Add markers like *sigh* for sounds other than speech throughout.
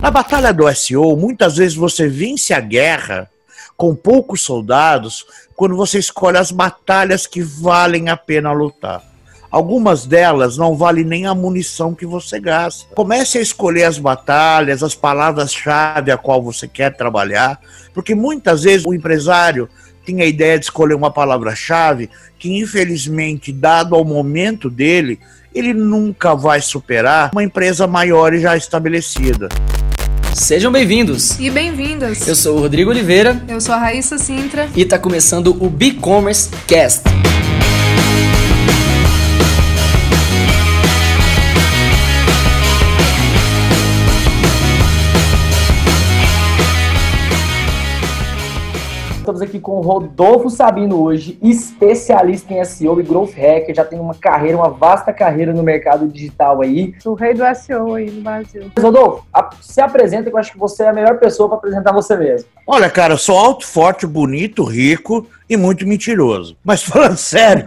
Na batalha do SEO, muitas vezes você vence a guerra com poucos soldados quando você escolhe as batalhas que valem a pena lutar. Algumas delas não valem nem a munição que você gasta. Comece a escolher as batalhas, as palavras-chave a qual você quer trabalhar, porque muitas vezes o empresário tem a ideia de escolher uma palavra-chave que, infelizmente, dado ao momento dele, ele nunca vai superar uma empresa maior e já estabelecida. Sejam bem-vindos! E bem-vindas! Eu sou o Rodrigo Oliveira. Eu sou a Raíssa Sintra. E está começando o B-Commerce Cast. Estamos aqui com o Rodolfo Sabino hoje, especialista em SEO e Growth Hacker, já tem uma carreira, uma vasta carreira no mercado digital aí. O rei do SEO aí no Brasil. Rodolfo, se apresenta que eu acho que você é a melhor pessoa para apresentar você mesmo. Olha, cara, eu sou alto, forte, bonito, rico e muito mentiroso. Mas falando *laughs* sério,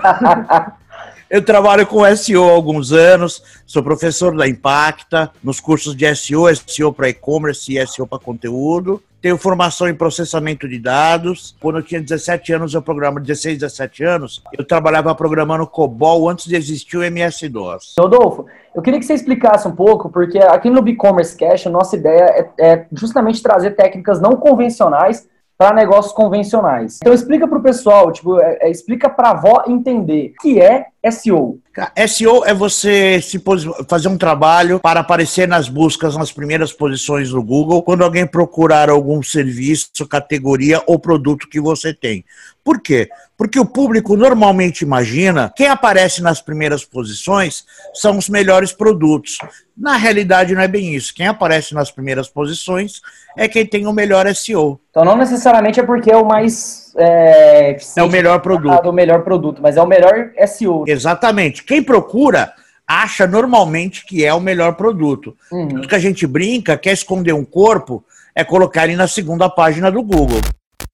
Eu trabalho com SEO há alguns anos, sou professor da Impacta, nos cursos de SEO, SEO para e-commerce e SEO para conteúdo. Tenho formação em processamento de dados. Quando eu tinha 17 anos, eu programa 16, 17 anos, eu trabalhava programando COBOL antes de existir o MS-DOS. Rodolfo, eu queria que você explicasse um pouco, porque aqui no e-commerce Cash, a nossa ideia é, é justamente trazer técnicas não convencionais para negócios convencionais. Então explica para o pessoal, tipo, é, é, explica para a avó entender o que é SEO. SEO é você se fazer um trabalho para aparecer nas buscas nas primeiras posições do Google quando alguém procurar algum serviço, categoria ou produto que você tem. Por quê? Porque o público normalmente imagina quem aparece nas primeiras posições são os melhores produtos. Na realidade, não é bem isso. Quem aparece nas primeiras posições é quem tem o melhor SEO. Então, não necessariamente é porque é o mais. É, é o melhor produto. O melhor produto, mas é o melhor SEO. Exatamente. Quem procura acha normalmente que é o melhor produto. Uhum. Tudo que a gente brinca, quer esconder um corpo, é colocar ele na segunda página do Google.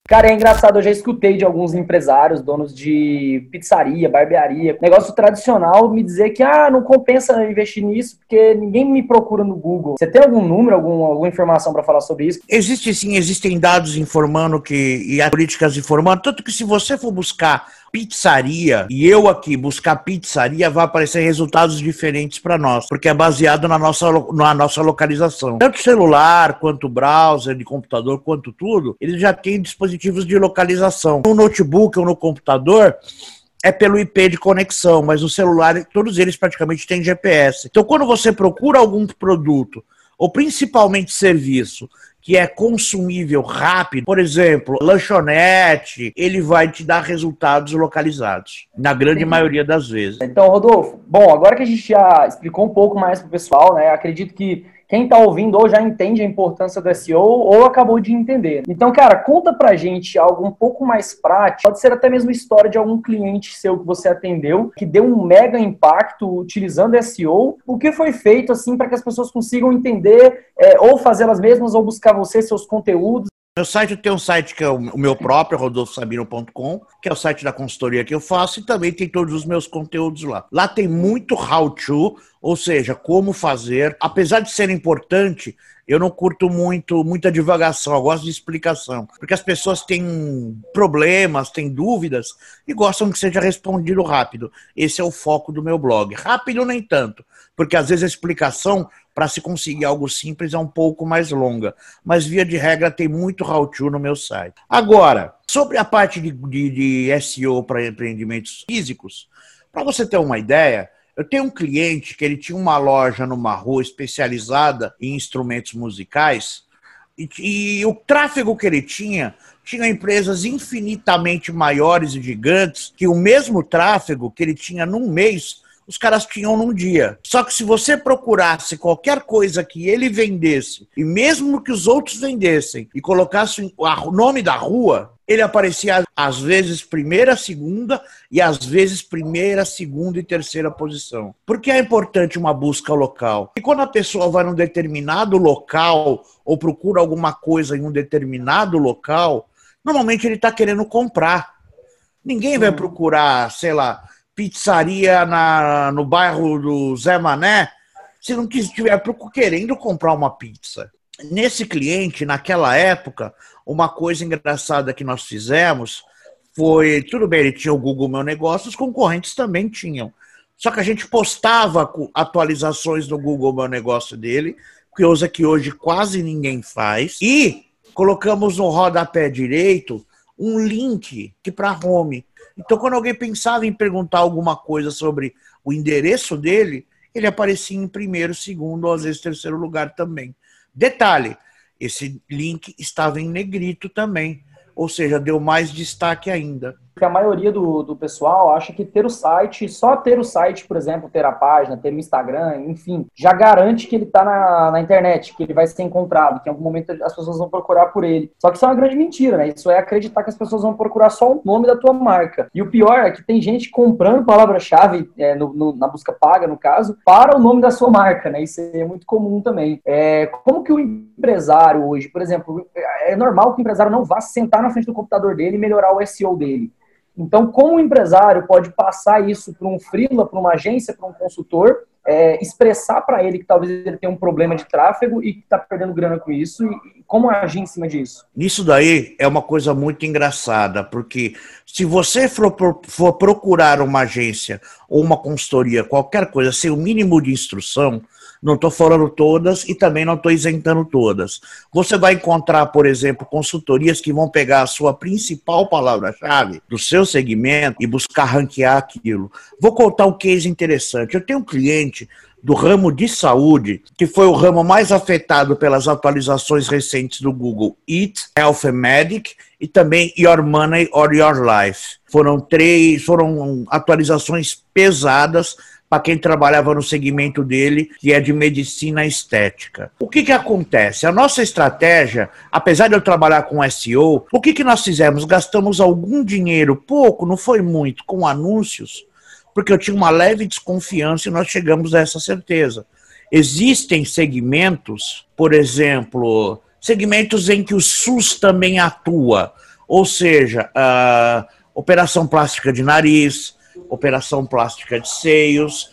Cara, é engraçado, eu já escutei de alguns empresários, donos de pizzaria, barbearia, negócio tradicional, me dizer que ah, não compensa investir nisso porque ninguém me procura no Google. Você tem algum número, algum, alguma informação para falar sobre isso? Existe sim, existem dados informando que e as políticas informando, tanto que se você for buscar pizzaria e eu aqui buscar pizzaria, vai aparecer resultados diferentes para nós, porque é baseado na nossa, na nossa localização. Tanto celular, quanto browser, de computador, quanto tudo, eles já têm dispositivos de localização. No notebook ou no computador, é pelo IP de conexão, mas no celular, todos eles praticamente têm GPS. Então, quando você procura algum produto, ou principalmente serviço, que é consumível rápido, por exemplo, lanchonete, ele vai te dar resultados localizados, na grande Sim. maioria das vezes. Então, Rodolfo, bom, agora que a gente já explicou um pouco mais para o pessoal, né, acredito que quem está ouvindo ou já entende a importância do SEO ou acabou de entender. Então, cara, conta pra gente algo um pouco mais prático, pode ser até mesmo história de algum cliente seu que você atendeu, que deu um mega impacto utilizando SEO. O que foi feito, assim, para que as pessoas consigam entender é, ou fazer elas mesmas ou buscar você, seus conteúdos? Meu site tem um site que é o meu próprio, rodolfosabino.com, que é o site da consultoria que eu faço, e também tem todos os meus conteúdos lá. Lá tem muito how-to, ou seja, como fazer. Apesar de ser importante, eu não curto muito muita divagação, eu gosto de explicação. Porque as pessoas têm problemas, têm dúvidas e gostam que seja respondido rápido. Esse é o foco do meu blog. Rápido nem tanto, porque às vezes a explicação para se conseguir algo simples é um pouco mais longa. Mas, via de regra, tem muito how-to no meu site. Agora, sobre a parte de, de, de SEO para empreendimentos físicos, para você ter uma ideia, eu tenho um cliente que ele tinha uma loja numa rua especializada em instrumentos musicais e, e o tráfego que ele tinha tinha empresas infinitamente maiores e gigantes que o mesmo tráfego que ele tinha num mês os caras tinham num dia. Só que se você procurasse qualquer coisa que ele vendesse, e mesmo que os outros vendessem, e colocasse o nome da rua, ele aparecia às vezes primeira, segunda e às vezes primeira, segunda e terceira posição. Por que é importante uma busca local? E quando a pessoa vai num determinado local ou procura alguma coisa em um determinado local, normalmente ele está querendo comprar. Ninguém vai procurar, sei lá, pizzaria na, no bairro do Zé Mané se não estiver querendo comprar uma pizza. nesse cliente, naquela época, uma coisa engraçada que nós fizemos foi, tudo bem, ele tinha o Google Meu Negócio, os concorrentes também tinham. Só que a gente postava atualizações no Google Meu Negócio dele, coisa que hoje quase ninguém faz, e colocamos no rodapé direito um link que para home. Então, quando alguém pensava em perguntar alguma coisa sobre o endereço dele, ele aparecia em primeiro, segundo ou às vezes terceiro lugar também. Detalhe: esse link estava em negrito também, ou seja, deu mais destaque ainda que a maioria do, do pessoal acha que ter o site, só ter o site, por exemplo, ter a página, ter o Instagram, enfim, já garante que ele está na, na internet, que ele vai ser encontrado, que em algum momento as pessoas vão procurar por ele. Só que isso é uma grande mentira, né? Isso é acreditar que as pessoas vão procurar só o nome da tua marca. E o pior é que tem gente comprando palavra-chave é, no, no, na busca paga, no caso, para o nome da sua marca, né? Isso é muito comum também. É, como que o empresário hoje, por exemplo, é normal que o empresário não vá sentar na frente do computador dele e melhorar o SEO dele. Então, como o empresário pode passar isso para um freela, para uma agência, para um consultor, é, expressar para ele que talvez ele tenha um problema de tráfego e que está perdendo grana com isso, e, como agir em cima disso? Isso daí é uma coisa muito engraçada, porque se você for, procurar uma agência ou uma consultoria, qualquer coisa, sem o mínimo de instrução, não estou falando todas e também não estou isentando todas. Você vai encontrar, por exemplo, consultorias que vão pegar a sua principal palavra-chave do seu segmento e buscar ranquear aquilo. Vou contar um case interessante. Eu tenho um cliente do ramo de saúde, que foi o ramo mais afetado pelas atualizações recentes do Google Eat, Health and Medic e também Your Money or Your Life. Foram três, foram atualizações pesadas para quem trabalhava no segmento dele, que é de medicina estética. O que, que acontece? A nossa estratégia, apesar de eu trabalhar com SEO, o que, que nós fizemos? Gastamos algum dinheiro, pouco, não foi muito, com anúncios, porque eu tinha uma leve desconfiança e nós chegamos a essa certeza. Existem segmentos, por exemplo, segmentos em que o SUS também atua, ou seja, operação plástica de nariz, operação plástica de seios,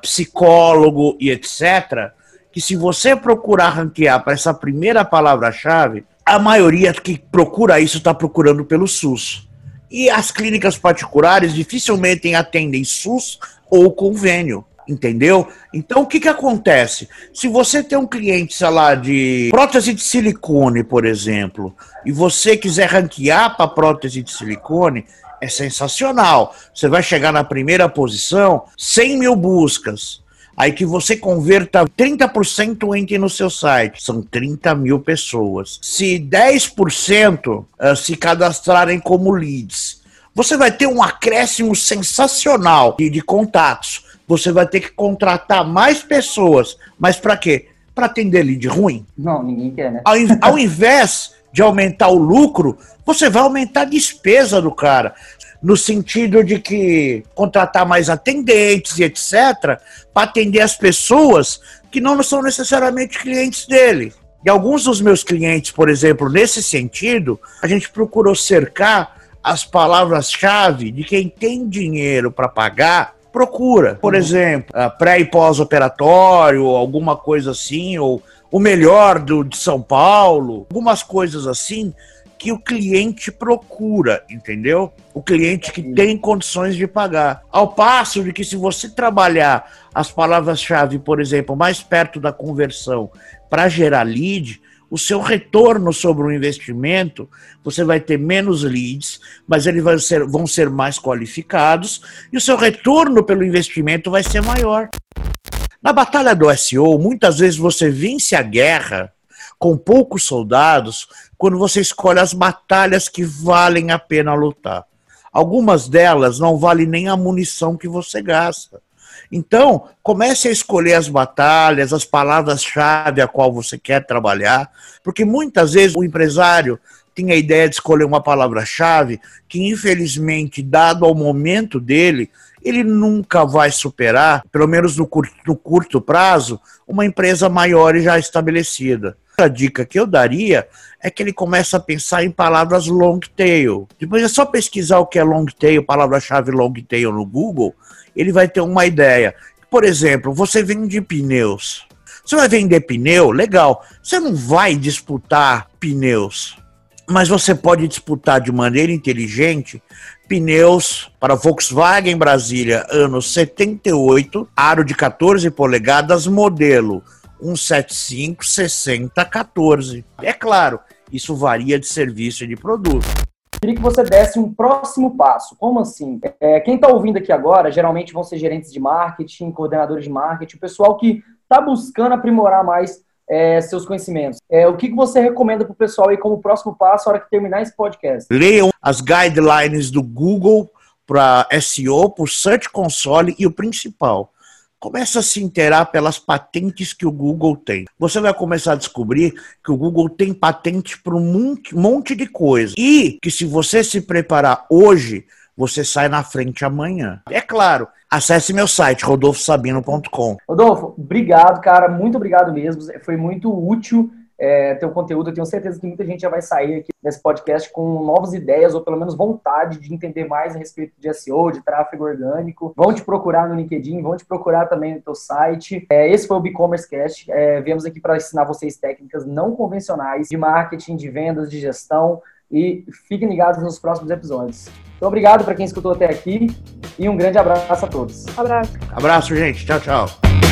psicólogo e etc., que se você procurar ranquear para essa primeira palavra-chave, a maioria que procura isso está procurando pelo SUS. E as clínicas particulares dificilmente atendem SUS ou convênio. Entendeu? Então o que, que acontece? Se você tem um cliente, sei lá, de prótese de silicone, por exemplo, e você quiser ranquear para prótese de silicone, é sensacional. Você vai chegar na primeira posição, 100 mil buscas. Aí que você converta 30% entre no seu site. São 30 mil pessoas. Se 10% eh, se cadastrarem como leads, você vai ter um acréscimo sensacional de, de contatos. Você vai ter que contratar mais pessoas. Mas para quê? Para atender lead ruim? Não, ninguém quer, né? Ao, ao invés de aumentar o lucro, você vai aumentar a despesa do cara. No sentido de que contratar mais atendentes e etc., para atender as pessoas que não são necessariamente clientes dele. E alguns dos meus clientes, por exemplo, nesse sentido, a gente procurou cercar as palavras-chave de quem tem dinheiro para pagar procura. Por uhum. exemplo, pré e pós-operatório, alguma coisa assim, ou o melhor do, de São Paulo, algumas coisas assim que o cliente procura, entendeu? O cliente que tem condições de pagar. Ao passo de que se você trabalhar as palavras-chave, por exemplo, mais perto da conversão para gerar lead, o seu retorno sobre o investimento, você vai ter menos leads, mas eles vão ser, vão ser mais qualificados e o seu retorno pelo investimento vai ser maior. Na batalha do SEO, muitas vezes você vence a guerra com poucos soldados quando você escolhe as batalhas que valem a pena lutar. Algumas delas não valem nem a munição que você gasta. Então, comece a escolher as batalhas, as palavras-chave a qual você quer trabalhar, porque muitas vezes o empresário tem a ideia de escolher uma palavra-chave que, infelizmente, dado ao momento dele, ele nunca vai superar, pelo menos no curto, no curto prazo, uma empresa maior e já estabelecida. A dica que eu daria é que ele comece a pensar em palavras long tail. Depois é só pesquisar o que é long tail, palavra-chave long tail no Google, ele vai ter uma ideia. Por exemplo, você vende pneus. Você vai vender pneu? Legal. Você não vai disputar pneus. Mas você pode disputar de maneira inteligente pneus para Volkswagen Brasília, ano 78, aro de 14 polegadas, modelo 175 60 14. É claro, isso varia de serviço e de produto. Queria que você desse um próximo passo. Como assim? É, quem está ouvindo aqui agora, geralmente vão ser gerentes de marketing, coordenadores de marketing, o pessoal que está buscando aprimorar mais é, seus conhecimentos. É, o que, que você recomenda para o pessoal aí como próximo passo na hora que terminar esse podcast? Leiam as guidelines do Google para SEO, para o Search Console e o principal. Começa a se inteirar pelas patentes que o Google tem. Você vai começar a descobrir que o Google tem patente para um monte de coisa. E que se você se preparar hoje, você sai na frente amanhã. É claro, acesse meu site, rodolfosabino.com. Rodolfo, obrigado, cara. Muito obrigado mesmo. Foi muito útil é, teu conteúdo. Eu tenho certeza que muita gente já vai sair aqui nesse podcast com novas ideias, ou pelo menos vontade de entender mais a respeito de SEO, de tráfego orgânico. Vão te procurar no LinkedIn, vão te procurar também no teu site. É, esse foi o e-commerce Cast. É, viemos aqui para ensinar vocês técnicas não convencionais de marketing, de vendas, de gestão. E fiquem ligados nos próximos episódios. Então, obrigado para quem escutou até aqui e um grande abraço a todos. Abraço. Abraço, gente. Tchau, tchau.